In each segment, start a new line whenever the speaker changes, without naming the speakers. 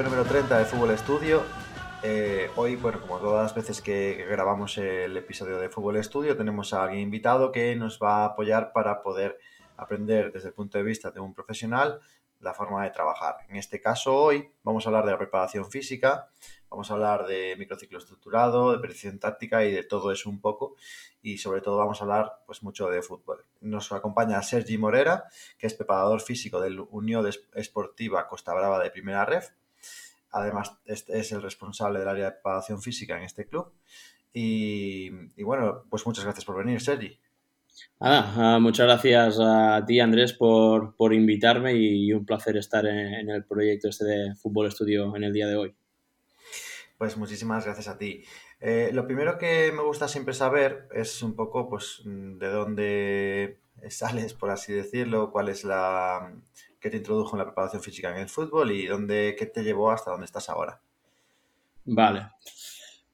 episodio número 30 de Fútbol Estudio. Eh, hoy, bueno, como todas las veces que grabamos el episodio de Fútbol Estudio, tenemos a alguien invitado que nos va a apoyar para poder aprender desde el punto de vista de un profesional la forma de trabajar. En este caso, hoy vamos a hablar de la preparación física, vamos a hablar de microciclo estructurado, de precisión táctica y de todo eso un poco. Y sobre todo vamos a hablar pues mucho de fútbol. Nos acompaña Sergi Morera, que es preparador físico del Unión Esportiva Costa Brava de Primera Ref. Además, este es el responsable del área de preparación física en este club. Y, y bueno, pues muchas gracias por venir, Sergi.
Ah, muchas gracias a ti, Andrés, por, por invitarme y un placer estar en, el proyecto este de Fútbol Estudio en el día de hoy.
Pues muchísimas gracias a ti. Eh, lo primero que me gusta siempre saber es un poco, pues, de dónde sales, por así decirlo, cuál es la que te introdujo en la preparación física en el fútbol y dónde, qué te llevó hasta dónde estás ahora.
Vale.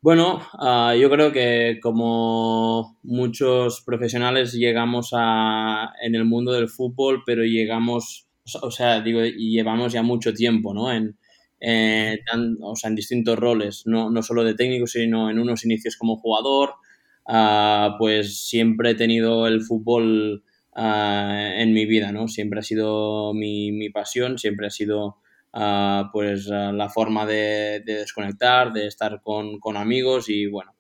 Bueno, ah, yo creo que como muchos profesionales llegamos a, en el mundo del fútbol, pero llegamos, o sea, digo, llevamos ya mucho tiempo, ¿no? En, o sea, en distintos roles, no, no, solo de técnico, sino en unos inicios como jugador, ah, pues siempre he tenido el fútbol ah, en mi vida, ¿no? Siempre ha sido mi, mi pasión, siempre ha sido pues la forma de, desconectar, de estar con, amigos y bueno,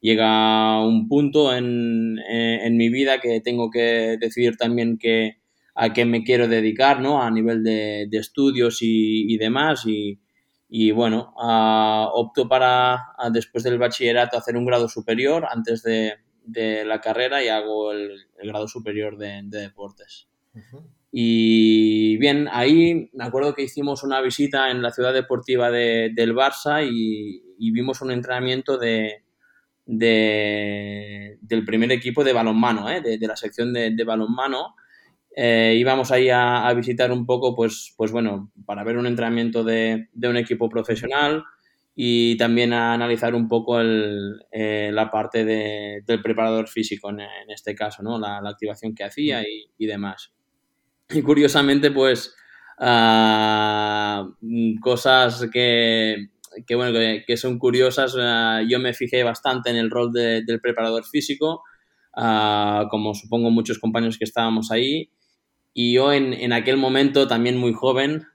llega un punto en, mi vida que tengo que decidir también que, a qué me quiero dedicar, ¿no? A nivel de, estudios y, demás y, bueno, opto para después del bachillerato hacer un grado superior antes de, la carrera y hago el, grado superior de, deportes. Y bien, ahí me acuerdo que hicimos una visita en la ciudad deportiva de, del Barça y, vimos un entrenamiento de, de, del primer equipo de balonmano, ¿eh? de, la sección de, balonmano. Eh, íbamos ahí a, visitar un poco, pues, pues bueno, para ver un entrenamiento de, un equipo profesional y también a analizar un poco el, eh, la parte del preparador físico en, este caso, ¿no? la, activación que hacía y, y demás. Y curiosamente, pues, ah, cosas que, bueno, que, son curiosas, ah, yo me fijé bastante en el rol del preparador físico, ah, como supongo muchos compañeros que estábamos ahí. Y yo en, en aquel momento, también muy joven,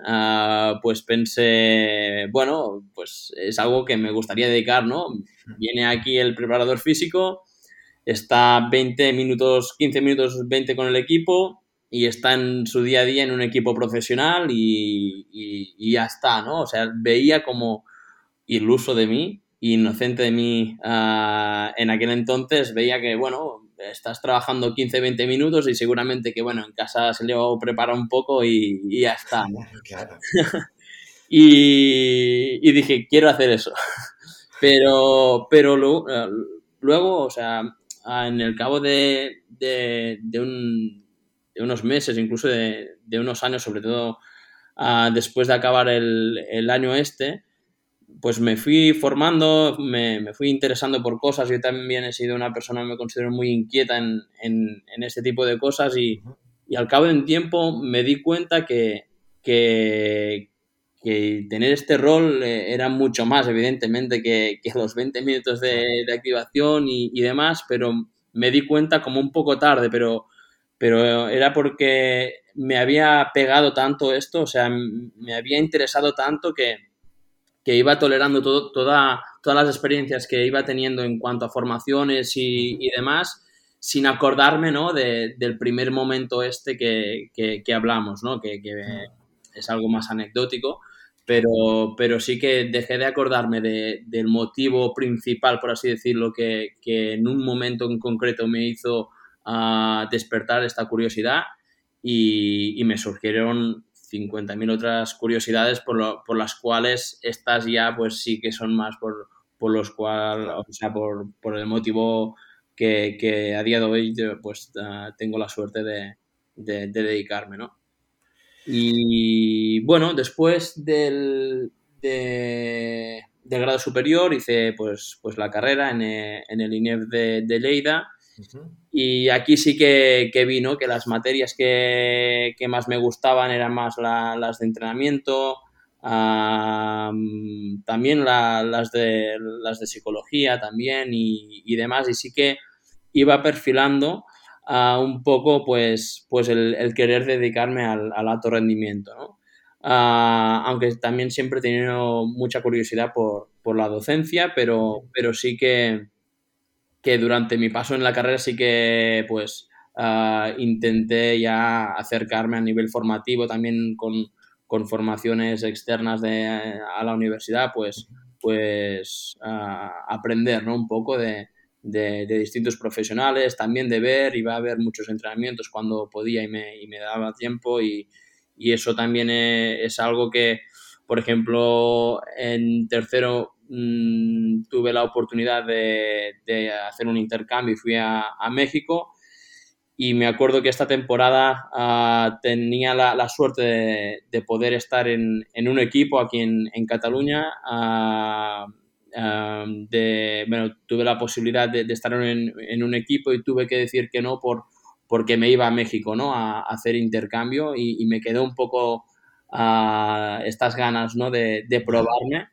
pues pensé, bueno, pues es algo que me gustaría dedicar, ¿no? Viene aquí el preparador físico, está 20 minutos, 15 minutos, 20 con el equipo, y está en su día a día en un equipo profesional y, y, ya está, ¿no? O sea, veía como iluso de mí, inocente de mí ah, en aquel entonces, veía que, bueno, estás trabajando 15, 20 minutos y seguramente que, bueno, en casa se le prepara un poco y, y ya está, ¿no? Claro. y, dije, quiero hacer eso. pero, pero luego, o sea, en el cabo de, de, de un de unos meses, incluso de, unos años, sobre todo ah, después de acabar el, año este, pues me fui formando, me, fui interesando por cosas. Yo también he sido una persona, me considero muy inquieta en, en, este tipo de cosas y, al cabo de un tiempo me di cuenta que, que, tener este rol eh, era mucho más, evidentemente, que, los 20 minutos de, activación y, y, demás, pero me di cuenta como un poco tarde, pero pero era porque me había pegado tanto esto, o sea, me había interesado tanto que, iba tolerando todo, toda, todas las experiencias que iba teniendo en cuanto a formaciones y, demás, sin acordarme, ¿no? del primer momento este que, que, hablamos, ¿no? Que, es algo más anecdótico, pero, pero sí que dejé de acordarme del motivo principal, por así decirlo, que, que en un momento en concreto me hizo a despertar esta curiosidad y, me surgieron 50.000 otras curiosidades por, por, las cuales estas ya pues sí que son más por, por los cuales, o sea, por, por el motivo que, que, a día de hoy pues ah, tengo la suerte de, de, dedicarme, ¿no? Y bueno, después del, del grado superior hice pues, pues la carrera en, en el INEF de, de Lleida y aquí sí que, que vi que las materias que, más me gustaban eran más las de entrenamiento, también las, de, las de psicología también y, demás, y sí que iba perfilando un poco pues, pues el, querer dedicarme al, alto rendimiento, ¿no? aunque también siempre he tenido mucha curiosidad por, la docencia, pero, pero sí que, que durante mi paso en la carrera sí que pues intenté ya acercarme a nivel formativo también con, con formaciones externas de, a la universidad, pues, pues aprender ¿no? un poco de, de, distintos profesionales, también de ver, iba a haber muchos entrenamientos cuando podía y me, y me daba tiempo y, y eso también es, algo que, por ejemplo, en tercero mm, tuve la oportunidad de, de, hacer un intercambio y fui a, a México y me acuerdo que esta temporada uh, tenía la, la suerte de, de, poder estar en, en, un equipo aquí en, en Cataluña. Uh, uh, de, bueno, tuve la posibilidad de, estar en, en, un equipo y tuve que decir que no por, porque me iba a México ¿no? a, hacer intercambio y, y, me quedó un poco estas ganas ¿no? de, de probarme.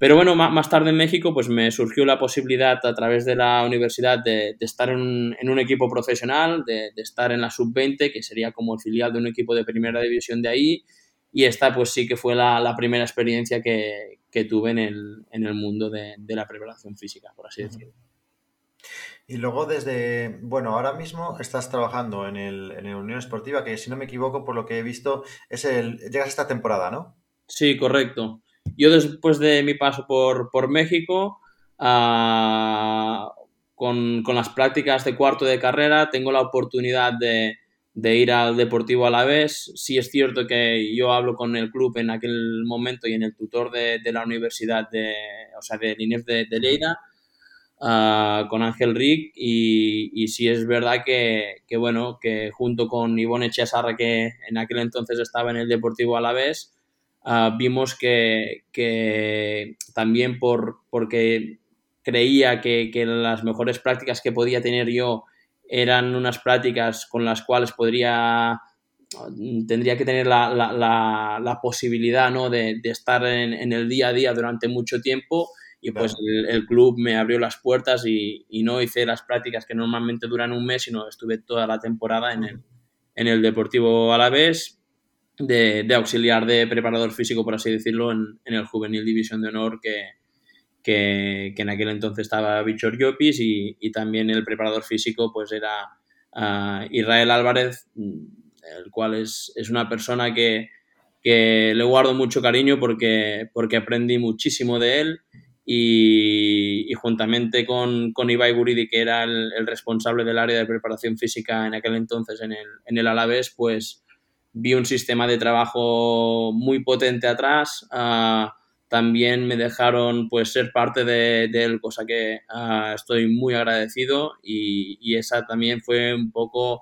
Pero bueno, más tarde en México pues me surgió la posibilidad a través de la universidad de, estar en un, equipo profesional, de, estar en la sub-20, que sería como el filial de un equipo de primera división de ahí. Y esta pues sí que fue la, primera experiencia que, tuve en el, mundo de, la preparación física, por así decirlo.
Y luego desde, bueno, ahora mismo estás trabajando en el, en Unión Esportiva, que si no me equivoco, por lo que he visto, es el, llegas esta temporada, ¿no?
Sí, correcto. Yo después de mi paso por, por México, uh, con, con, las prácticas de cuarto de carrera, tengo la oportunidad de, de ir al Deportivo a la vez. Sí es cierto que yo hablo con el club en aquel momento y en el tutor de, de la universidad, de, o sea, del INEF de, de uh, con Ángel Rick, y, y, sí es verdad que, que, bueno, que junto con Ivonne Chesarra, que en aquel entonces estaba en el Deportivo a la vez, uh, vimos que, que, también por, porque creía que, que, las mejores prácticas que podía tener yo eran unas prácticas con las cuales podría tendría que tener la, la, la, la posibilidad ¿no? de, de estar en, en, el día a día durante mucho tiempo. Y pues el, el, club me abrió las puertas y, y, no hice las prácticas que normalmente duran un mes, sino estuve toda la temporada en el, en el Deportivo Alavés de, de, auxiliar de preparador físico, por así decirlo, en, en el Juvenil División de Honor que, que, en aquel entonces estaba Bichor Llopis y, y, también el preparador físico pues era uh, Israel Álvarez, el cual es, es una persona que, que, le guardo mucho cariño porque, porque aprendí muchísimo de él y, y juntamente con, con, Ibai Guridi, que era el, el, responsable del área de preparación física en aquel entonces en el, en el Alavés, pues vi un sistema de trabajo muy potente atrás. Uh, también me dejaron pues ser parte de, de él, cosa que uh, estoy muy agradecido y, y, esa también fue un poco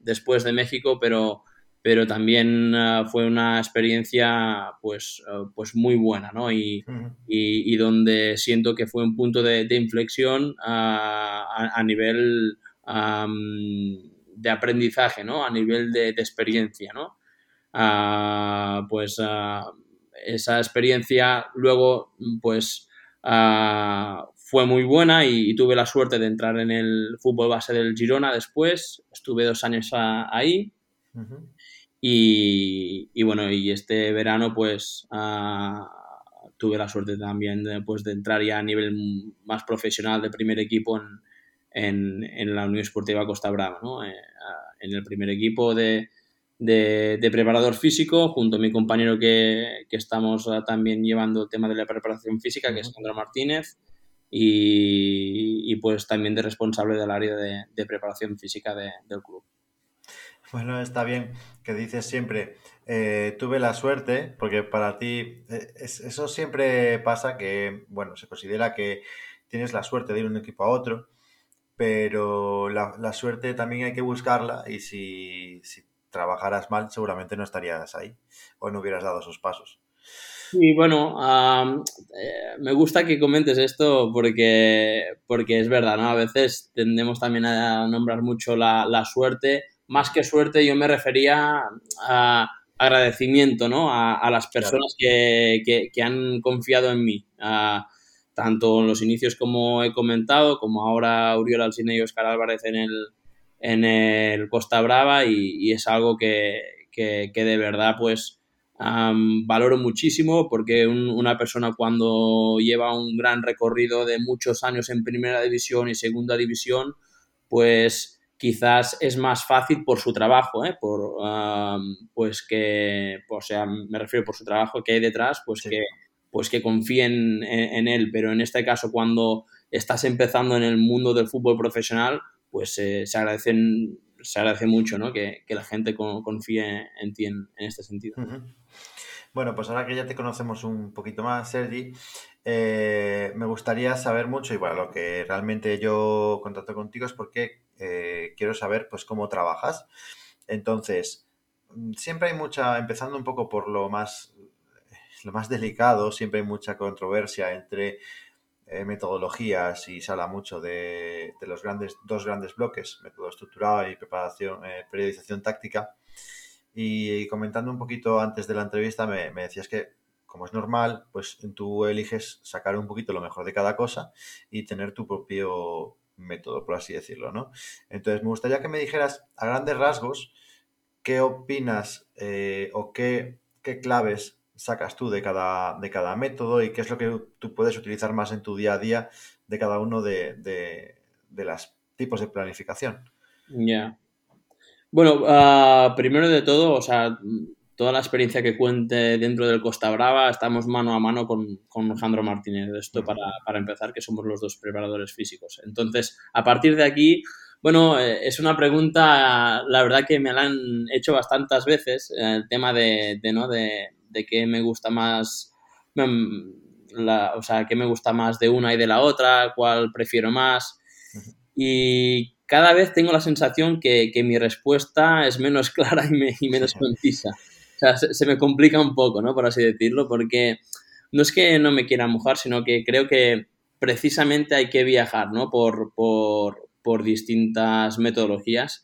después de México, pero, pero también uh, fue una experiencia pues, pues muy buena, ¿no? Y, -huh. y, y, donde siento que fue un punto de, de inflexión a, a, nivel um, de aprendizaje, ¿no? A nivel de, de experiencia, ¿no? Uh, pues uh, esa experiencia luego, pues, uh, fue muy buena y, y, tuve la suerte de entrar en el fútbol base del Girona después. Estuve dos años ahí. Uh -huh. y, y, bueno, y este verano, pues, tuve la suerte también de, pues, de entrar ya a nivel más profesional de primer equipo en, en, en la Unión Esportiva Costa Brava, ¿no? Eh, en el primer equipo de, de, de, preparador físico, junto a mi compañero que, que, estamos también llevando el tema de la preparación física, que es Sandra Martínez, y, y, pues también de responsable del área de, de preparación física de, del club.
Bueno, está bien que dices siempre, eh, tuve la suerte, porque para ti eh, es, eso siempre pasa que, bueno, se considera que tienes la suerte de ir de un equipo a otro, pero la, la, suerte también hay que buscarla y si, si, trabajaras mal seguramente no estarías ahí o no hubieras dado esos pasos.
Y bueno, um, eh, me gusta que comentes esto porque, porque es verdad, ¿no? A veces tendemos también a nombrar mucho la, la suerte. Más que suerte, yo me refería a, a agradecimiento ¿no? a, las personas que, que, han confiado en mí. Tanto en los inicios como he comentado, como ahora Uriol Alcine y Oscar Álvarez en el, en el Costa Brava y, es algo que, que, de verdad pues valoro muchísimo porque una persona cuando lleva un gran recorrido de muchos años en primera división y segunda división, pues quizás es más fácil por su trabajo, ¿eh? por, pues que, o sea, me refiero por su trabajo que hay detrás, pues que pues que confíen en, él, pero en este caso cuando estás empezando en el mundo del fútbol profesional, pues eh, se agradecen se agradece mucho ¿no? que, la gente confíe en ti en, este sentido.
Bueno, pues ahora que ya te conocemos un poquito más, Sergi, eh, me gustaría saber mucho, y bueno, lo que realmente yo contacto contigo es porque eh, quiero saber pues cómo trabajas. Entonces, mm, siempre hay mucha, empezando un poco por lo más, lo más delicado, siempre hay mucha controversia entre eh, metodologías y se habla mucho de, los grandes, dos grandes bloques, método estructurado y preparación, periodización táctica. Y comentando un poquito antes de la entrevista, me, decías que, como es normal, pues tú eliges sacar un poquito lo mejor de cada cosa y tener tu propio método, por así decirlo, ¿no? Entonces, me gustaría que me dijeras a grandes rasgos qué opinas eh, o qué, qué, claves sacas tú de cada, de cada método y qué es lo que tú puedes utilizar más en tu día a día de cada uno de, de, los tipos de planificación.
Ya. Bueno, ah, primero de todo, o sea, toda la experiencia que cuente dentro del Costa Brava, estamos mano a mano con, con Alejandro Martínez. Esto para, para, empezar, que somos los dos preparadores físicos. Entonces, a partir de aquí, bueno, eh, es una pregunta, la verdad que me la han hecho bastantes veces, el tema de, de ¿no? De, de qué me gusta más, mm, la, o sea, qué me gusta más de una y de la otra, cuál prefiero más. Y cada vez tengo la sensación que, mi respuesta es menos clara y, menos concisa. O sea, se, me complica un poco, ¿no? Por así decirlo, porque no es que no me quiera mojar, sino que creo que precisamente hay que viajar, ¿no? Por, por, distintas metodologías.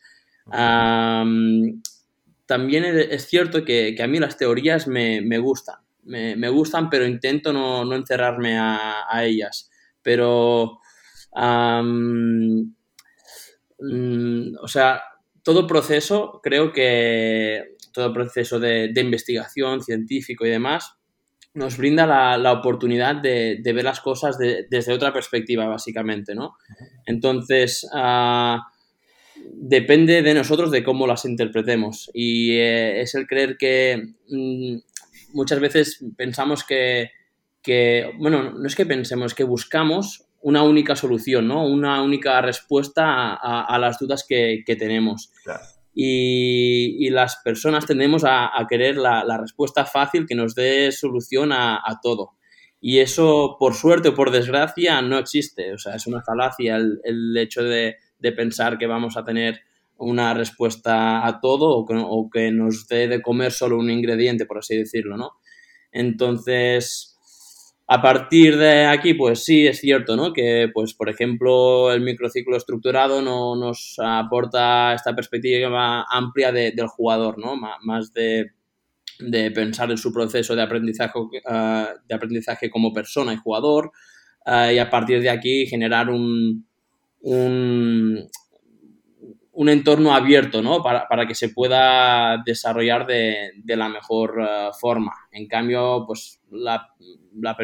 También es cierto que, a mí las teorías me, gustan, me, gustan, pero intento no, encerrarme a, ellas. Pero Mm, o sea, todo proceso, creo que todo proceso de, investigación científico y demás, nos brinda la, oportunidad de, ver las cosas desde otra perspectiva, básicamente, ¿no? Entonces, ah, depende de nosotros de cómo las interpretemos. Y eh, es el creer que mm, muchas veces pensamos que, que, bueno, no es que pensemos, que buscamos una única solución, ¿no? Una única respuesta a, las dudas que, tenemos. Y, las personas tendemos a, querer la, respuesta fácil que nos dé solución a, todo. Y eso, por suerte o por desgracia, no existe. O sea, es una falacia el, hecho de, pensar que vamos a tener una respuesta a todo o que, nos dé de comer solo un ingrediente, por así decirlo, ¿no? Entonces, a partir de aquí, pues sí, es cierto, ¿no? Que, pues, por ejemplo, el microciclo estructurado no nos aporta esta perspectiva amplia del jugador, ¿no? Más de, pensar en su proceso de aprendizaje, eh, de aprendizaje como persona y jugador, eh, y a partir de aquí generar un, un entorno abierto, ¿no? Para, que se pueda desarrollar de, la mejor eh, forma. En cambio, pues la, la,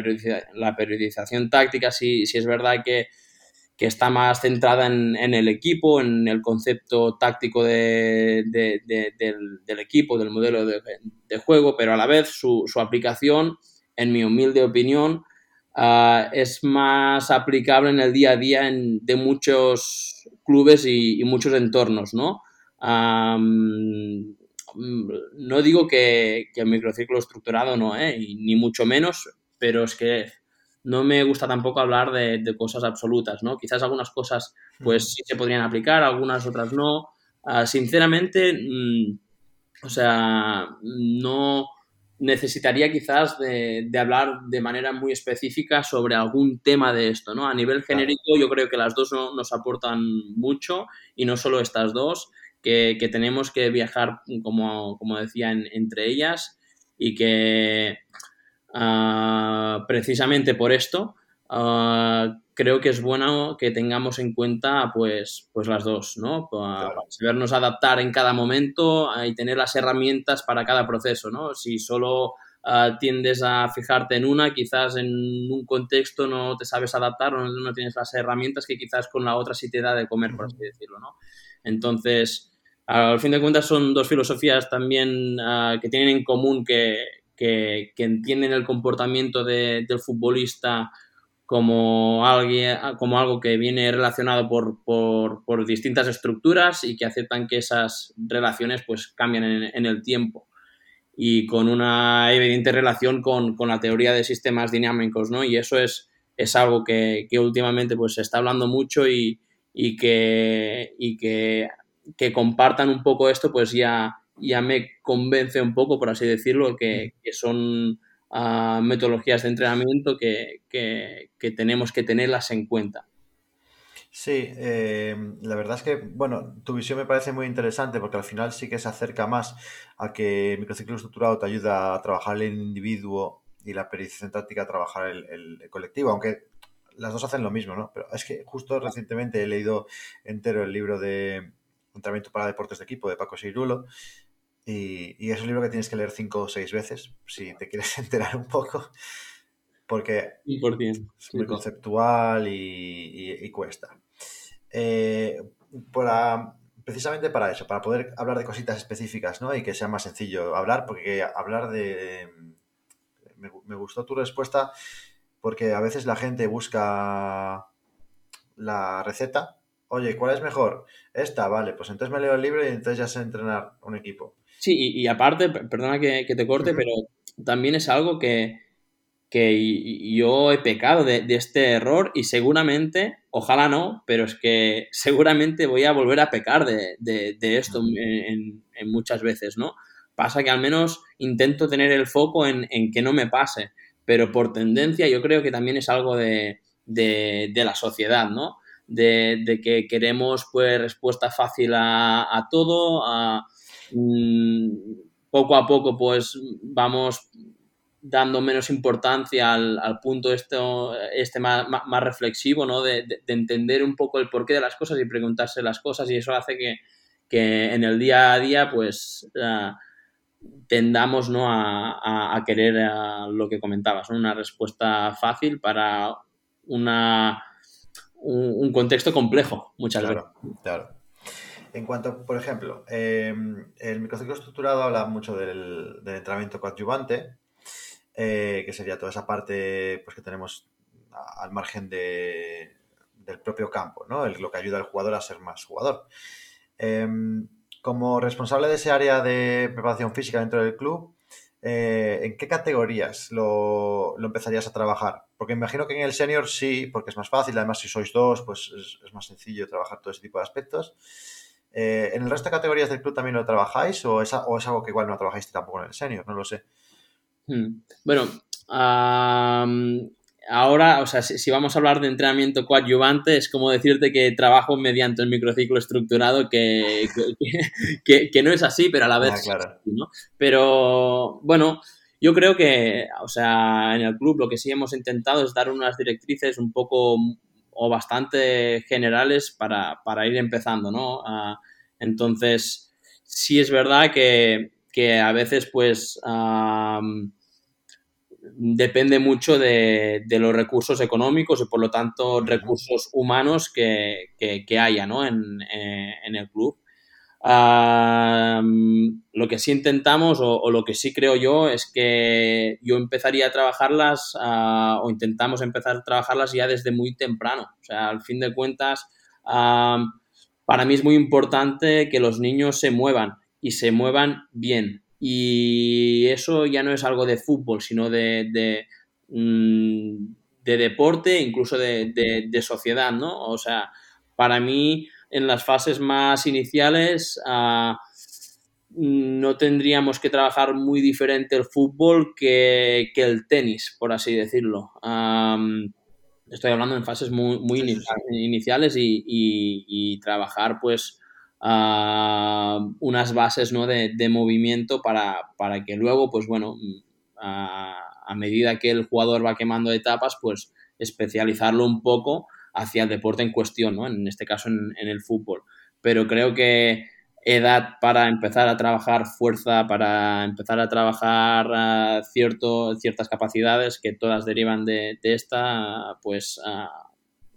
periodización táctica sí, es verdad que, está más centrada en, el equipo, en el concepto táctico del, equipo, del modelo de, juego, pero a la vez su, su aplicación, en mi humilde opinión, Ah, es más aplicable en el día a día en, de muchos clubes y, muchos entornos, ¿no? no digo que, el microciclo estructurado no, ¿eh? ni mucho menos, pero es que no me gusta tampoco hablar de, cosas absolutas, ¿no? Quizás algunas cosas pues sí se podrían aplicar, algunas otras no. Ah, sinceramente, mm, o sea, no, necesitaría quizás de, hablar de manera muy específica sobre algún tema de esto, ¿no? A nivel genérico yo creo que las dos nos aportan mucho y no solo estas dos que, tenemos que viajar, como, decía, entre ellas y que ah, precisamente por esto ah, creo que es bueno que tengamos en cuenta pues, pues las dos, ¿no? Para, sabernos adaptar en cada momento y tener las herramientas para cada proceso, ¿no? Si solo Ah, tiendes a fijarte en una, quizás en un contexto no te sabes adaptar o no, tienes las herramientas que quizás con la otra sí te da de comer, por así decirlo, ¿no? Entonces, al fin de cuentas son dos filosofías también ah, que tienen en común que, que, entienden el comportamiento del futbolista como, alguien, como algo que viene relacionado por, por, por, distintas estructuras y que aceptan que esas relaciones pues cambian en, en el tiempo y con una evidente relación con, con, la teoría de sistemas dinámicos, ¿no? Y eso es, es algo que, que últimamente pues, se está hablando mucho y, y, que, y que, que, compartan un poco esto, pues ya, ya me convence un poco, por así decirlo, que, que son uh, metodologías de entrenamiento que, que tenemos que tenerlas en cuenta.
Sí, eh, la verdad es que, bueno, tu visión me parece muy interesante porque al final sí que se acerca más a que el microciclo estructurado te ayuda a trabajar el individuo y la periodización táctica a trabajar el, colectivo, aunque las dos hacen lo mismo, ¿no? Pero es que justo recientemente he leído entero el libro de Entrenamiento para Deportes de Equipo de Paco Seirulo y, y, es un libro que tienes que leer cinco o seis veces si te quieres enterar un poco porque es muy conceptual y, cuesta. Eh, precisamente para eso, para poder hablar de cositas específicas ¿no? y que sea más sencillo hablar, porque hablar de... Me, gustó tu respuesta porque a veces la gente busca la receta. Oye, ¿cuál es mejor? Esta, vale, pues entonces me leo el libro y entonces ya sé entrenar un equipo.
Sí, y, aparte, perdona que, te corte, pero también es algo que, que yo he pecado de, este error y seguramente, ojalá no, pero es que seguramente voy a volver a pecar de, esto en, muchas veces, ¿no? Pasa que al menos intento tener el foco en, que no me pase, pero por tendencia yo creo que también es algo de, la sociedad, ¿no? De, que queremos pues respuesta fácil a, todo, mm, poco a poco pues vamos dando menos importancia al, punto esto, este más, reflexivo, ¿no? De, entender un poco el porqué de las cosas y preguntarse las cosas y eso hace que, en el día a día pues uh, tendamos ¿no? a, querer lo que comentabas, una respuesta fácil para una, un, contexto complejo muchas
veces. Claro. En cuanto, por ejemplo, em, el microciclo estructurado habla mucho del, entrenamiento coadyuvante, eh, que sería toda esa parte pues, que tenemos al margen de, del propio campo, ¿no? lo que ayuda al jugador a ser más jugador. Em, como responsable de ese área de preparación física dentro del club, eh, ¿en qué categorías lo, empezarías a trabajar? Porque imagino que en el senior sí, porque es más fácil, además si sois dos, pues es, más sencillo trabajar todo ese tipo de aspectos. Eh, ¿En el resto de categorías del club también lo trabajáis o es, o es algo que igual no trabajáis tampoco en el senior? No lo sé.
Hmm. Bueno, ahora, o sea, si, vamos a hablar de entrenamiento coadyuvante, es como decirte que trabajo mediante el microciclo estructurado, que, que, no es así, pero a la vez. Ah, ¿no? Pero bueno, yo creo que, o sea, en el club lo que sí hemos intentado es dar unas directrices un poco o bastante generales para, ir empezando, ¿no? Ah, entonces, sí es verdad que, a veces, pues depende mucho de, los recursos económicos y por lo tanto recursos humanos que, haya en, el club. Lo que sí intentamos o, lo que sí creo yo es que yo empezaría a trabajarlas o intentamos empezar a trabajarlas ya desde muy temprano. O sea, al fin de cuentas, para mí es muy importante que los niños se muevan y se muevan bien. Y eso ya no es algo de fútbol, sino de, de, mm, deporte, incluso de, sociedad, ¿no? O sea, para mí, en las fases más iniciales, ah, no tendríamos que trabajar muy diferente el fútbol que, el tenis, por así decirlo. estoy hablando en fases muy, muy iniciales y, y, trabajar, pues, unas bases ¿no? de, movimiento para, para, que luego, pues bueno, a, medida que el jugador va quemando etapas, pues especializarlo un poco hacia el deporte en cuestión, ¿no? En este caso en, el fútbol. Pero creo que edad para empezar a trabajar fuerza, para empezar a trabajar cierto, ciertas capacidades que todas derivan de, esta, pues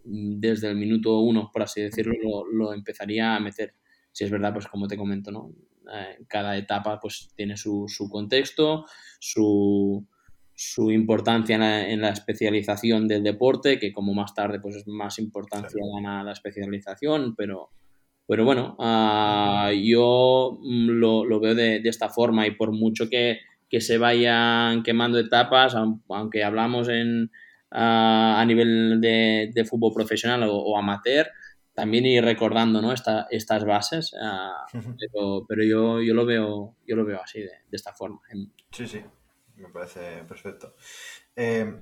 desde el minuto uno, por así decirlo, lo, lo, empezaría a meter. Si es verdad, pues como te comento, ¿no? Eh, cada etapa pues tiene su, su contexto, su, su importancia en la, especialización del deporte, que como más tarde pues es más importancia gana la especialización, pero, pero bueno, uh, yo mm, lo, lo veo de, de, esta forma y por mucho que, que se vayan quemando etapas, aunque hablamos en, uh, a nivel de, de, fútbol profesional o, o amateur, también ir recordando ¿no? Esta, estas bases, uh, pero, pero yo, yo, lo veo, yo lo veo así, de, de esta forma.
Sí, sí, me parece perfecto. Eh,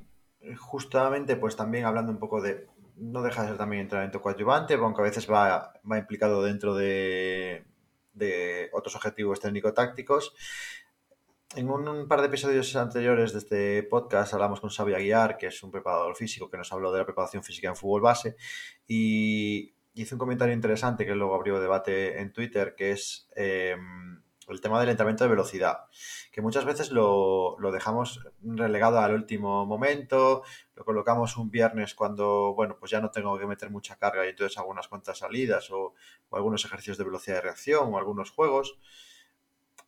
justamente, pues también hablando un poco de, no deja de ser también entrenamiento coadyuvante, aunque a veces va, va implicado dentro de, de otros objetivos técnico-tácticos. En un, par de episodios anteriores de este podcast hablamos con Xavi Aguiar, que es un preparador físico que nos habló de la preparación física en fútbol base y hizo un comentario interesante que luego abrió debate en Twitter, que es eh, el tema del entrenamiento de velocidad, que muchas veces lo, lo, dejamos relegado al último momento, lo colocamos un viernes cuando, bueno, pues ya no tengo que meter mucha carga y entonces hago unas cuantas salidas o, algunos ejercicios de velocidad de reacción o algunos juegos.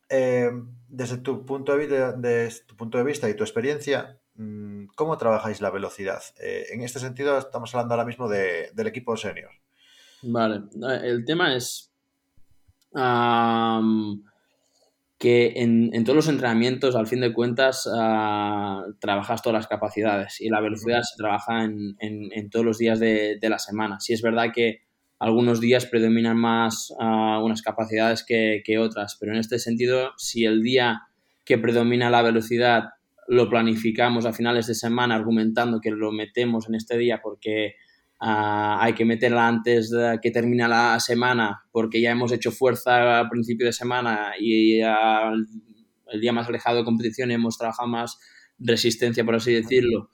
Eh, desde tu punto de, de, de, tu punto de vista y tu experiencia, mm, ¿cómo trabajáis la velocidad? Eh, en este sentido, estamos hablando ahora mismo de, del equipo senior.
Vale, el tema es que en, en, todos los entrenamientos, al fin de cuentas, uh, trabajas todas las capacidades y la velocidad se trabaja en, en, en todos los días de, de, la semana. Si es verdad que algunos días predominan más uh, unas capacidades que, que otras, pero en este sentido, si el día que predomina la velocidad lo planificamos a finales de semana argumentando que lo metemos en este día porque Uh, hay que meterla antes de que termine la semana porque ya hemos hecho fuerza al principio de semana y el día más alejado de competición hemos trabajado más resistencia, por así decirlo,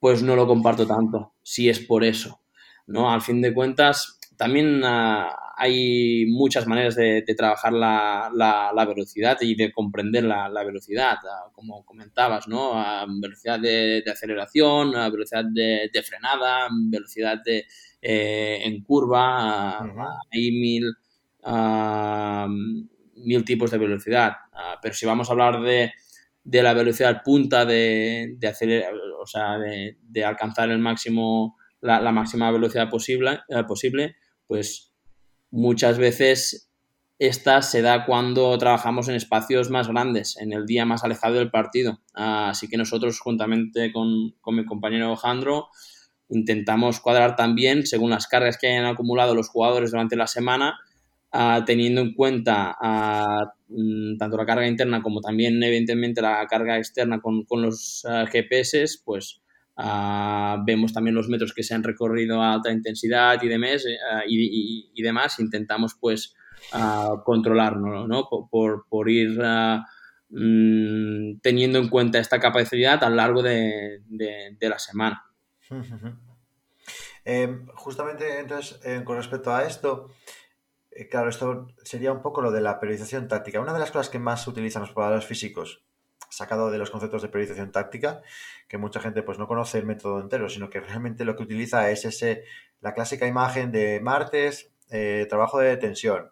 pues no lo comparto tanto, si es por eso. ¿no? Al fin de cuentas, también uh, hay muchas maneras de, de trabajar la, la, la, velocidad y de comprender la, la velocidad, como comentabas, ¿no? velocidad de, de aceleración, velocidad de, de, frenada, velocidad de, eh, en curva, uh -huh. hay mil, uh, mil tipos de velocidad. Uh, pero si vamos a hablar de, de la velocidad punta de, de, acelerar, o sea, de, de alcanzar el máximo, la, la máxima velocidad posible, eh, posible pues muchas veces esta se da cuando trabajamos en espacios más grandes, en el día más alejado del partido. Así que nosotros, juntamente con, con mi compañero Alejandro, intentamos cuadrar también, según las cargas que hayan acumulado los jugadores durante la semana, uh, teniendo en cuenta uh, tanto la carga interna como también, evidentemente, la carga externa con, con los uh, GPS, pues Uh, vemos también los metros que se han recorrido a alta intensidad y demás, uh, y, y, demás. Intentamos pues uh, controlarlo, ¿no? Por, por, ir mmm, teniendo en cuenta esta capacidad a lo largo de, de, la semana.
eh, justamente, entonces, eh, con respecto a esto, eh, claro, esto sería un poco lo de la periodización táctica. Una de las cosas que más utilizan los preparadores físicos sacado de los conceptos de periodización táctica, que mucha gente pues no conoce el método entero, sino que realmente lo que utiliza es ese, la clásica imagen de martes, eh, trabajo de tensión,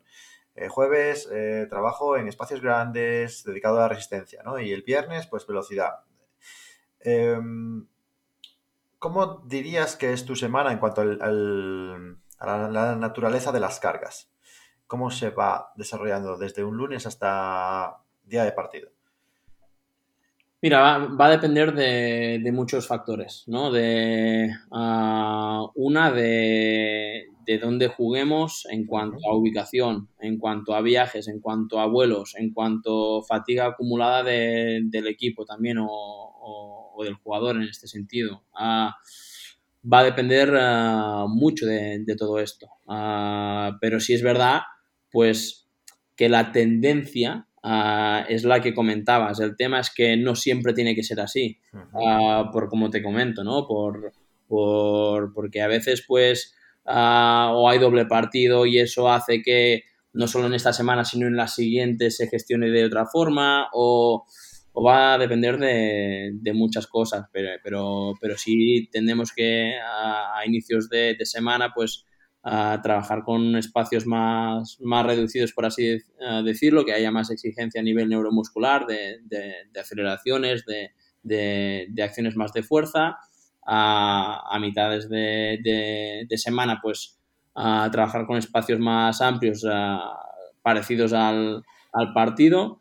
eh, jueves, eh, trabajo en espacios grandes dedicado a la resistencia, ¿no? Y el viernes, pues velocidad. Em, ¿Cómo dirías que es tu semana en cuanto al, a la, la naturaleza de las cargas? ¿Cómo se va desarrollando desde un lunes hasta día de partido?
Mira, va, va a depender de, de, muchos factores, ¿no? De uh, una de, de, dónde juguemos en cuanto a ubicación, en cuanto a viajes, en cuanto a vuelos, en cuanto a fatiga acumulada de, del equipo también o, o, o, del jugador en este sentido. Uh, va a depender uh, mucho de, todo esto. pero sí es verdad pues que la tendencia ah, es la que comentabas. El tema es que no siempre tiene que ser así, ah, por como te comento, ¿no? Por, por, porque a veces, pues, ah, o hay doble partido y eso hace que no solo en esta semana, sino en la siguiente se gestione de otra forma, o, va a depender de, muchas cosas, pero, pero, pero sí tendemos que a, inicios de, de semana, pues, a trabajar con espacios más, más reducidos, por así eh, decirlo, que haya más exigencia a nivel neuromuscular, de, de, aceleraciones, de, de, acciones más de fuerza. A, mitades de, semana, pues a trabajar con espacios más amplios parecidos al, al, partido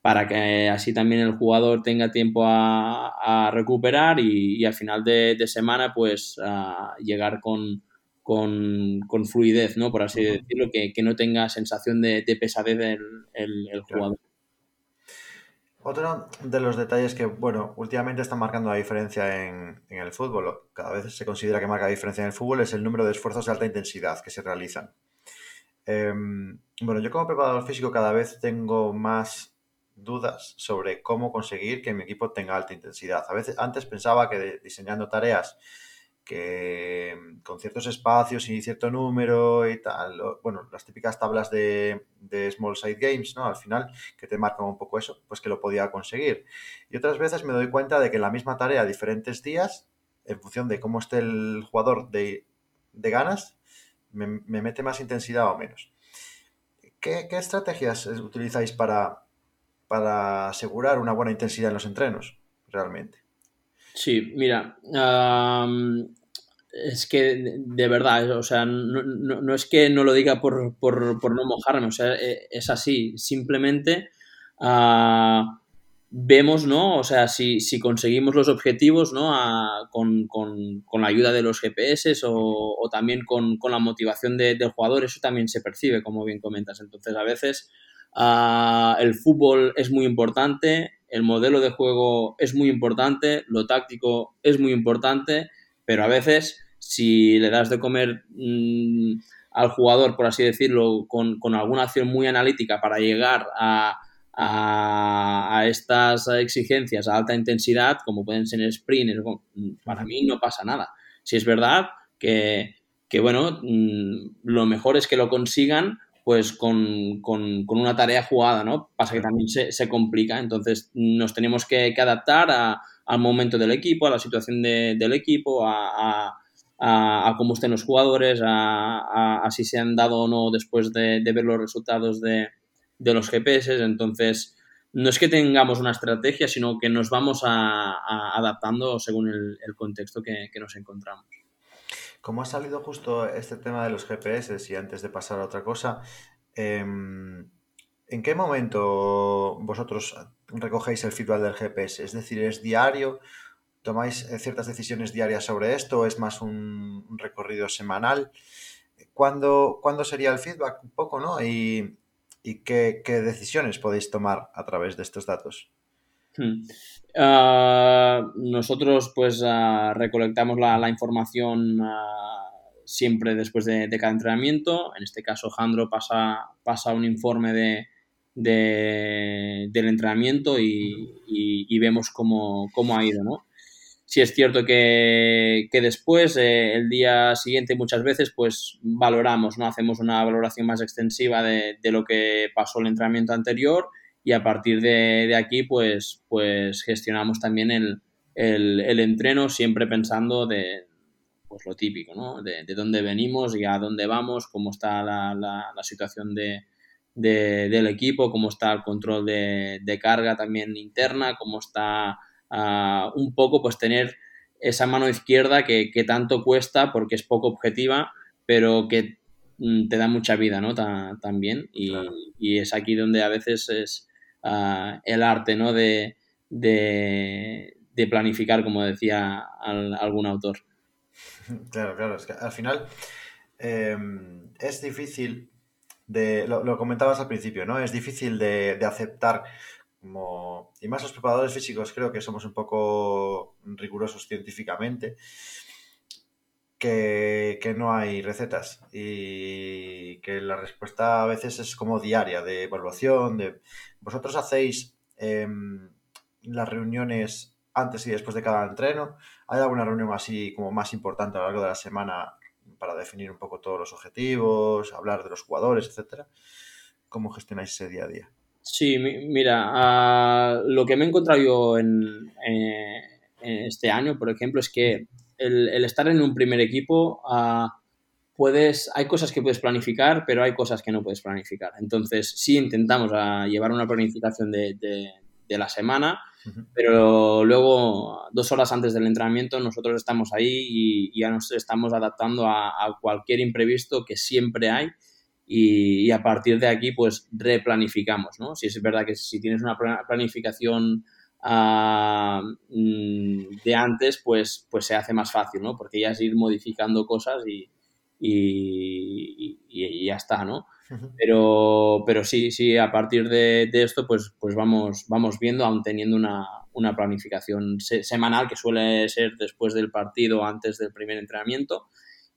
para que así también el jugador tenga tiempo a, a recuperar y, y, al final de, semana pues a llegar con, con, con, fluidez, ¿no? Por así decirlo, que, que, no tenga sensación de, de pesadez el, el, jugador.
Otro de los detalles que, bueno, últimamente están marcando la diferencia en, en, el fútbol, cada vez se considera que marca diferencia en el fútbol, es el número de esfuerzos de alta intensidad que se realizan. Eh, bueno, yo como preparador físico cada vez tengo más dudas sobre cómo conseguir que mi equipo tenga alta intensidad. A veces antes pensaba que diseñando tareas que mm, con ciertos espacios y cierto número y tal, bueno, las típicas tablas de, Small Side Games, ¿no? Al final, que te marcan un poco eso, pues que lo podía conseguir. Y otras veces me doy cuenta de que la misma tarea, diferentes días, en función de cómo esté el jugador de, ganas, me, mete más intensidad o menos. ¿Qué, estrategias utilizáis para, para asegurar una buena intensidad en los entrenos, realmente?
Sí, mira, es que de verdad, o sea, no, es que no lo diga por, no mojarme, o sea, e, es así, simplemente ah, vemos, ¿no? O sea, si, conseguimos los objetivos, ¿no? con, la ayuda de los GPS o, también con, la motivación del jugador, eso también se percibe, como bien comentas. Entonces, a veces ah, el fútbol es muy importante, el modelo de juego es muy importante, lo táctico es muy importante, pero a veces si le das de comer mm, al jugador, por así decirlo, con, alguna acción muy analítica para llegar a, estas exigencias a alta intensidad, como pueden ser sprints, para mí no pasa nada. Si es verdad que, que bueno, mm, lo mejor es que lo consigan pues con, con, una tarea jugada, ¿no? Pasa que también se, se complica, entonces nos tenemos que, que adaptar a, al momento del equipo, a la situación de, del equipo, a, a, a, cómo estén los jugadores, a, si se han dado o no después de, de ver los resultados de, de, los GPS, entonces no es que tengamos una estrategia, sino que nos vamos adaptando según el, el contexto que, que nos encontramos.
Como ha salido justo este tema de los GPS y antes de pasar a otra cosa, em, ¿en qué momento vosotros recogéis el feedback del GPS? Es decir, ¿es diario? ¿Tomáis eh, ciertas decisiones diarias sobre esto es más un, recorrido semanal? ¿Cuándo, ¿Cuándo, sería el feedback? Un poco, ¿no? ¿Y, qué, decisiones podéis tomar a través de estos datos?
Hmm. Ah, nosotros pues ah, recolectamos la, información ah, siempre después de, cada entrenamiento. En este caso, Jandro pasa, pasa un informe de, del entrenamiento y, vemos cómo, ha ido. ¿no? Si es cierto que, después, eh, el día siguiente, muchas veces, pues valoramos, ¿no? hacemos una valoración más extensiva de, de lo que pasó el entrenamiento anterior y a partir de, aquí pues, pues gestionamos también el, el, entreno siempre pensando de pues lo típico, ¿no? De, dónde venimos y a dónde vamos, cómo está la, la, situación de, del equipo, cómo está el control de, carga también interna, cómo está ah, un poco pues tener esa mano izquierda que, tanto cuesta porque es poco objetiva, pero que mm, te da mucha vida, ¿no? también. Y, y, es aquí donde a veces es, el arte ¿no? de, de, planificar, como decía algún autor.
Claro, claro, es que al final em, es difícil de, lo, comentabas al principio, ¿no? Es difícil de, aceptar como, y más los preparadores físicos creo que somos un poco rigurosos científicamente, que, no hay recetas y que la respuesta a veces es como diaria, de evaluación, de... ¿Vosotros hacéis em, las reuniones antes y después de cada entreno? ¿Hay alguna reunión así como más importante a lo largo de la semana para definir un poco todos los objetivos, hablar de los jugadores, etcétera? ¿Cómo gestionáis ese día a día?
Sí, mira, ah, lo que me he encontrado yo en, eh, en, este año, por ejemplo, es que el, estar en un primer equipo, uh, puedes, hay cosas que puedes planificar, pero hay cosas que no puedes planificar. Entonces, sí intentamos uh, llevar una planificación de, de, la semana, pero luego, dos horas antes del entrenamiento, nosotros estamos ahí y, ya nos estamos adaptando a, cualquier imprevisto que siempre hay. Y, y, a partir de aquí, pues replanificamos, ¿no? Si es verdad que si tienes una planificación Mm, de antes, pues, pues se hace más fácil, ¿no? Porque ya es ir modificando cosas y, y, ya está, ¿no? Pero, pero sí, sí, a partir de, esto, pues, pues vamos, vamos viendo, aún teniendo una, una planificación semanal que suele ser después del partido, antes del primer entrenamiento,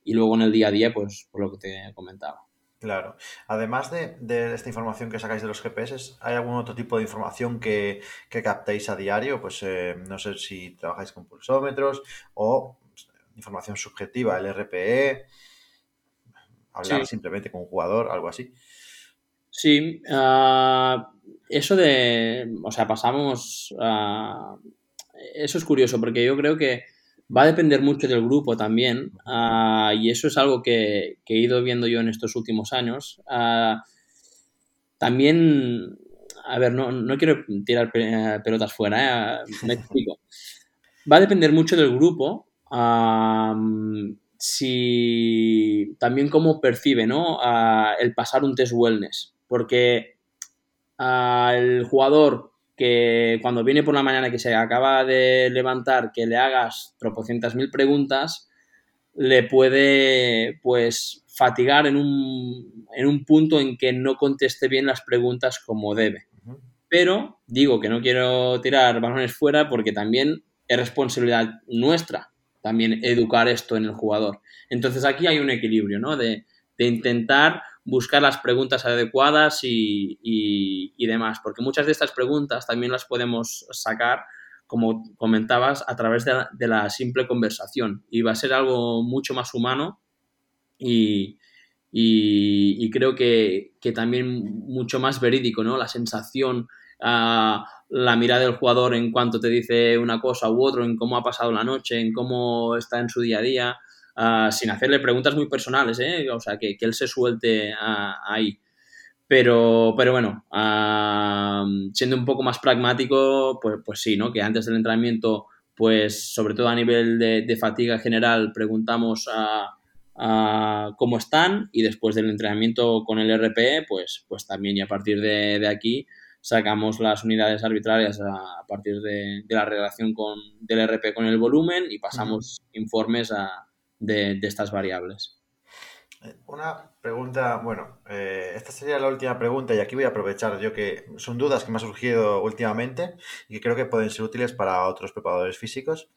y luego en el día a día, pues por lo que te he comentado.
Claro. Además de, esta información que sacáis de los GPS, ¿hay algún otro tipo de información que, que captéis a diario? Pues eh, no sé si trabajáis con pulsómetros o información subjetiva, el RPE, hablar simplemente con un jugador, algo así.
Sí, ah, eso de, o sea, pasamos, eso es curioso porque yo creo que Va a depender mucho del grupo también ah, y eso es algo que, he ido viendo yo en estos últimos años. Ah, también, a ver, no, no quiero tirar pelotas fuera, ¿eh? me explico. Va a depender mucho del grupo, si también cómo percibe ¿no? Ah, el pasar un test wellness, porque el jugador que cuando viene por la mañana que se acaba de levantar, que le hagas tropocientas mil preguntas, le puede pues fatigar en un, en un punto en que no conteste bien las preguntas como debe. Pero digo que no quiero tirar balones fuera porque también es responsabilidad nuestra también educar esto en el jugador. Entonces aquí hay un equilibrio, ¿no? De, de intentar buscar las preguntas adecuadas y, demás, porque muchas de estas preguntas también las podemos sacar, como comentabas, a través de la, simple conversación y va a ser algo mucho más humano y, creo que, también mucho más verídico, ¿no? La sensación, ah, la mirada del jugador en cuanto te dice una cosa u otro, en cómo ha pasado la noche, en cómo está en su día a día. Ah, sin hacerle preguntas muy personales, ¿eh? o sea, que, él se suelte ahí. Pero, pero bueno, ah, siendo un poco más pragmático, pues, pues sí, ¿no? Que antes del entrenamiento, pues sobre todo a nivel de, fatiga general, preguntamos a, cómo están y después del entrenamiento con el RPE, pues, pues también y a partir de, aquí sacamos las unidades arbitrarias a, partir de, la relación con, del RP con el volumen y pasamos informes a, de, estas variables.
Eh, una pregunta, bueno, eh, esta sería la última pregunta y aquí voy a aprovechar yo que son dudas que me han surgido últimamente y que creo que pueden ser útiles para otros preparadores físicos.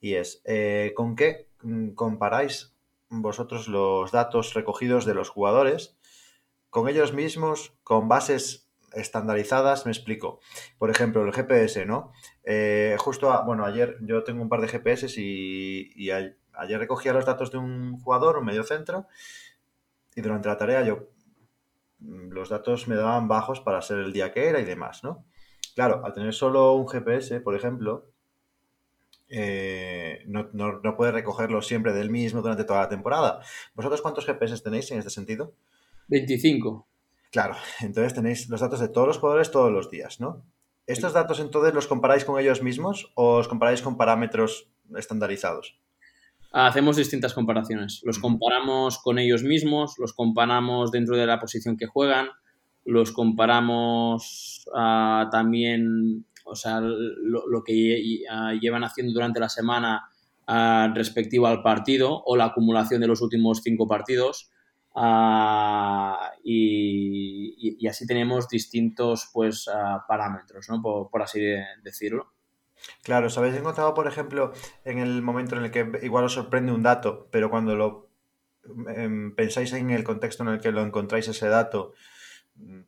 Y es, eh, ¿con qué mm, comparáis vosotros los datos recogidos de los jugadores con ellos mismos, con bases estandarizadas? Me explico. Por ejemplo, el GPS, ¿no? justo, bueno, ayer yo tengo un par de GPS y, y hay, ayer recogía los datos de un jugador, un medio centro, y durante la tarea yo mm, los datos me daban bajos para ser el día que era y demás, ¿no? Claro, al tener solo un GPS, por ejemplo, eh, no, no, puedes recogerlo siempre del mismo durante toda la temporada. ¿Vosotros cuántos GPS tenéis en este sentido?
25.
Claro, entonces tenéis los datos de todos los jugadores todos los días, ¿no? ¿Estos datos entonces los comparáis con ellos mismos o os comparáis con parámetros estandarizados?
Hacemos distintas comparaciones. Los comparamos con ellos mismos, los comparamos dentro de la posición que juegan, los comparamos ah, también, o sea, lo, que ah, llevan haciendo durante la semana ah, respectivo al partido o la acumulación de los últimos cinco partidos. Y, así tenemos distintos pues, parámetros, ¿no? por, así decirlo.
Claro, ¿os habéis encontrado, por ejemplo, en el momento en el que igual os sorprende un dato, pero cuando lo em, pensáis en el contexto en el que lo encontráis ese dato,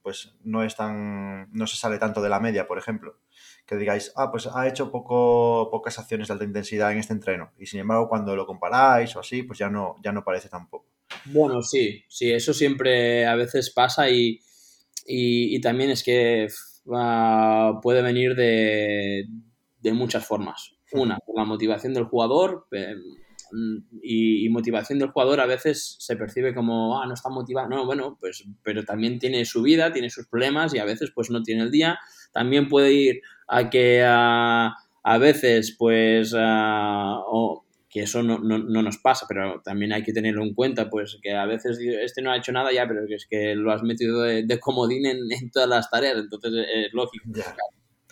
pues no es tan, no se sale tanto de la media, por ejemplo? Que digáis, ah, pues ha hecho poco, pocas acciones de alta intensidad en este entreno. Y sin embargo, cuando lo comparáis o así, pues ya no, ya no parece tampoco.
Bueno, sí, sí, eso siempre a veces pasa y, y, también es que uh, puede venir de, de muchas formas. Una, por la motivación del jugador y, motivación del jugador a veces se percibe como, ah, no está motivado. No, bueno, pues, pero también tiene su vida, tiene sus problemas y a veces pues no tiene el día. También puede ir a que a, a veces pues, o, que eso no, no, no, nos pasa, pero también hay que tenerlo en cuenta, pues que a veces este no ha hecho nada ya, pero es que lo has metido de, comodín en, en, todas las tareas, entonces es lógico.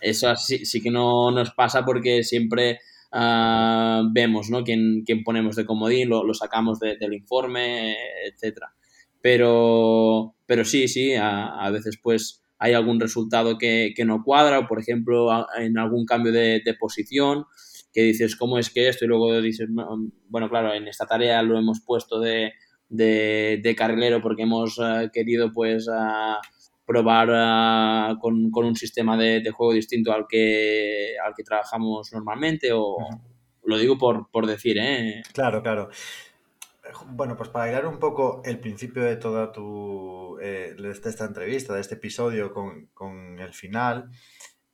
Eso sí, sí, que no nos pasa porque siempre uh, vemos ¿no? quién, quién, ponemos de comodín, lo, lo sacamos de, del informe, etcétera. Pero, pero sí, sí, a, a, veces pues hay algún resultado que, que no cuadra, o por ejemplo en algún cambio de, de posición, que dices, ¿cómo es que esto? Y luego dices, bueno, claro, en esta tarea lo hemos puesto de, de, de carrilero porque hemos uh, querido pues uh, probar uh, con, con, un sistema de, de, juego distinto al que, al que trabajamos normalmente o uh -huh. lo digo por, por decir, ¿eh?
Claro, claro. Bueno, pues para hilar un poco el principio de toda tu eh, de esta entrevista, de este episodio con, con el final,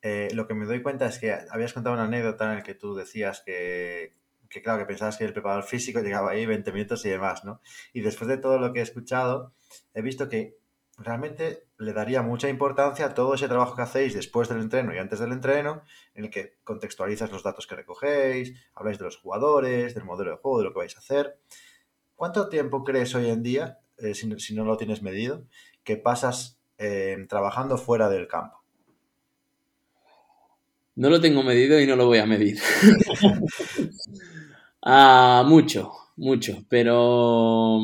eh, lo que me doy cuenta es que habías contado una anécdota en la que tú decías que, que, claro, que pensabas que el preparador físico llegaba ahí 20 minutos y demás, ¿no? Y después de todo lo que he escuchado, he visto que realmente le daría mucha importancia a todo ese trabajo que hacéis después del entreno y antes del entreno, en el que contextualizas los datos que recogéis, habláis de los jugadores, del modelo de juego, de lo que vais a hacer. ¿Cuánto tiempo crees hoy en día, eh, si, si, no lo tienes medido, que pasas eh, trabajando fuera del campo?
No lo tengo medido y no lo voy a medir. ah, mucho, mucho, pero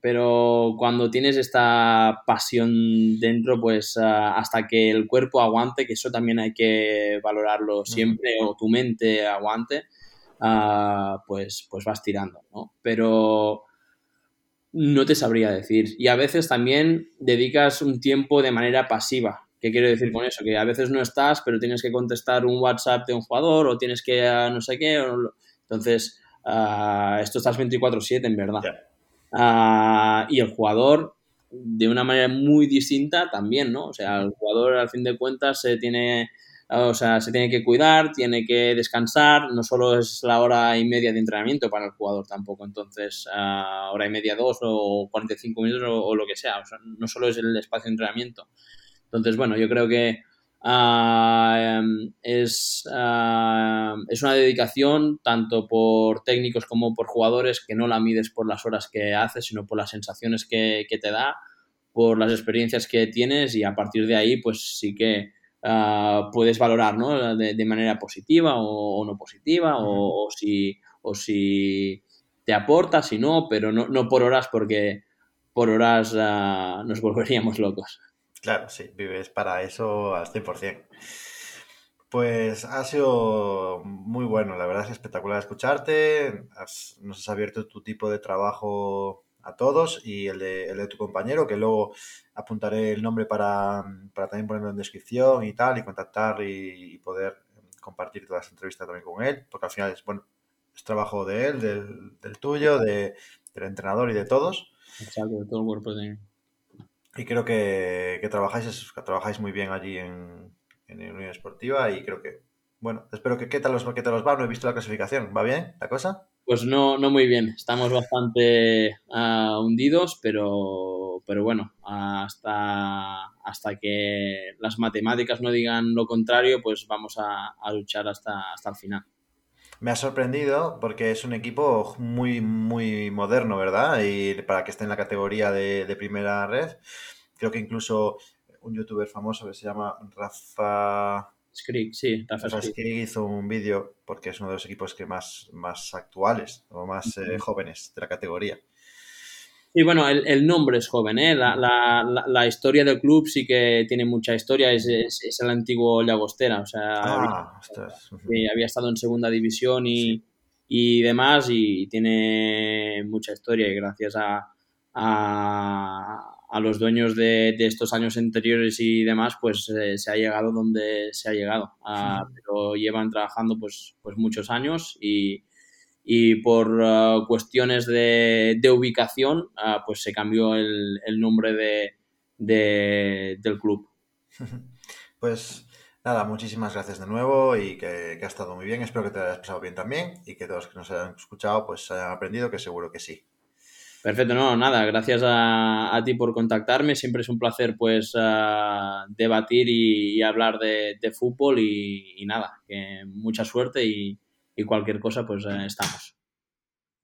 pero cuando tienes esta pasión dentro, pues uh, hasta que el cuerpo aguante, que eso también hay que valorarlo siempre, o tu mente aguante, uh, pues, pues vas tirando, ¿no? Pero no te sabría decir. Y a veces también dedicas un tiempo de manera pasiva. ¿Qué quiero decir con eso? Que a veces no estás, pero tienes que contestar un WhatsApp de un jugador o tienes que no sé qué. O... Entonces, esto estás 24/7 en verdad. Yeah. Uh, y el jugador, de una manera muy distinta, también, ¿no? O sea, el jugador, al fin de cuentas, se tiene, o sea, se tiene que cuidar, tiene que descansar, no solo es la hora y media de entrenamiento para el jugador tampoco, entonces, uh, hora y media, dos o 45 minutos o, lo que sea, sea, no solo es el espacio de entrenamiento. Entonces, bueno, yo creo que Uh, es, uh, es, una dedicación tanto por técnicos como por jugadores que no la mides por las horas que haces, sino por las sensaciones que, que te da, por las experiencias que tienes y a partir de ahí pues sí que uh, puedes valorar ¿no? de, de, manera positiva o, o no positiva -huh. o, o, si, o si te aporta, si no, pero no, no por horas porque por horas nos volveríamos locos.
Claro, sí, vives para eso al 100%. Pues ha sido muy bueno, la verdad es espectacular escucharte, nos has abierto tu tipo de trabajo a todos y el de, el de tu compañero, que luego apuntaré el nombre para, para, también ponerlo en descripción y tal, y contactar y, poder compartir todas las entrevistas también con él, porque al final es, bueno, es trabajo de él, del, del tuyo, de, del entrenador y de todos.
De todo el cuerpo de
y creo que, trabajáis, trabajáis muy bien allí en, en Unión Esportiva y creo que, bueno, espero que qué tal, los, qué tal os va, no he visto la clasificación, ¿va bien la cosa?
Pues no, no muy bien, estamos bastante uh, hundidos, pero, pero bueno, hasta, hasta que las matemáticas no digan lo contrario, pues vamos a, a luchar hasta, hasta el final
me ha sorprendido porque es un equipo muy, muy moderno, ¿verdad? Y para que esté en la categoría de, de primera red, creo que incluso un youtuber famoso que se llama Rafa...
Sí,
Skrig hizo un vídeo porque es uno de los equipos que más, más actuales o más eh, jóvenes de la categoría.
Sí, bueno, el, nombre es joven, ¿eh? La, la, la, historia del club sí que tiene mucha historia, es, es, el antiguo Llagostera, o sea,
ah,
había, estado en segunda división y, y, demás y tiene mucha historia y gracias a, a, a los dueños de, de, estos años anteriores y demás, pues eh, se ha llegado donde se ha llegado, ah, pero llevan trabajando pues, pues muchos años y y por uh, cuestiones de, de ubicación, uh, pues se cambió el, el nombre de, de, del club.
Pues nada, muchísimas gracias de nuevo y que, que, ha estado muy bien. Espero que te hayas pasado bien también y que todos que nos hayan escuchado pues hayan aprendido, que seguro que sí.
Perfecto, no, nada, gracias a, a ti por contactarme. Siempre es un placer pues uh, debatir y, y, hablar de, de fútbol y, y, nada, que mucha suerte y, y cualquier cosa, pues eh, estamos.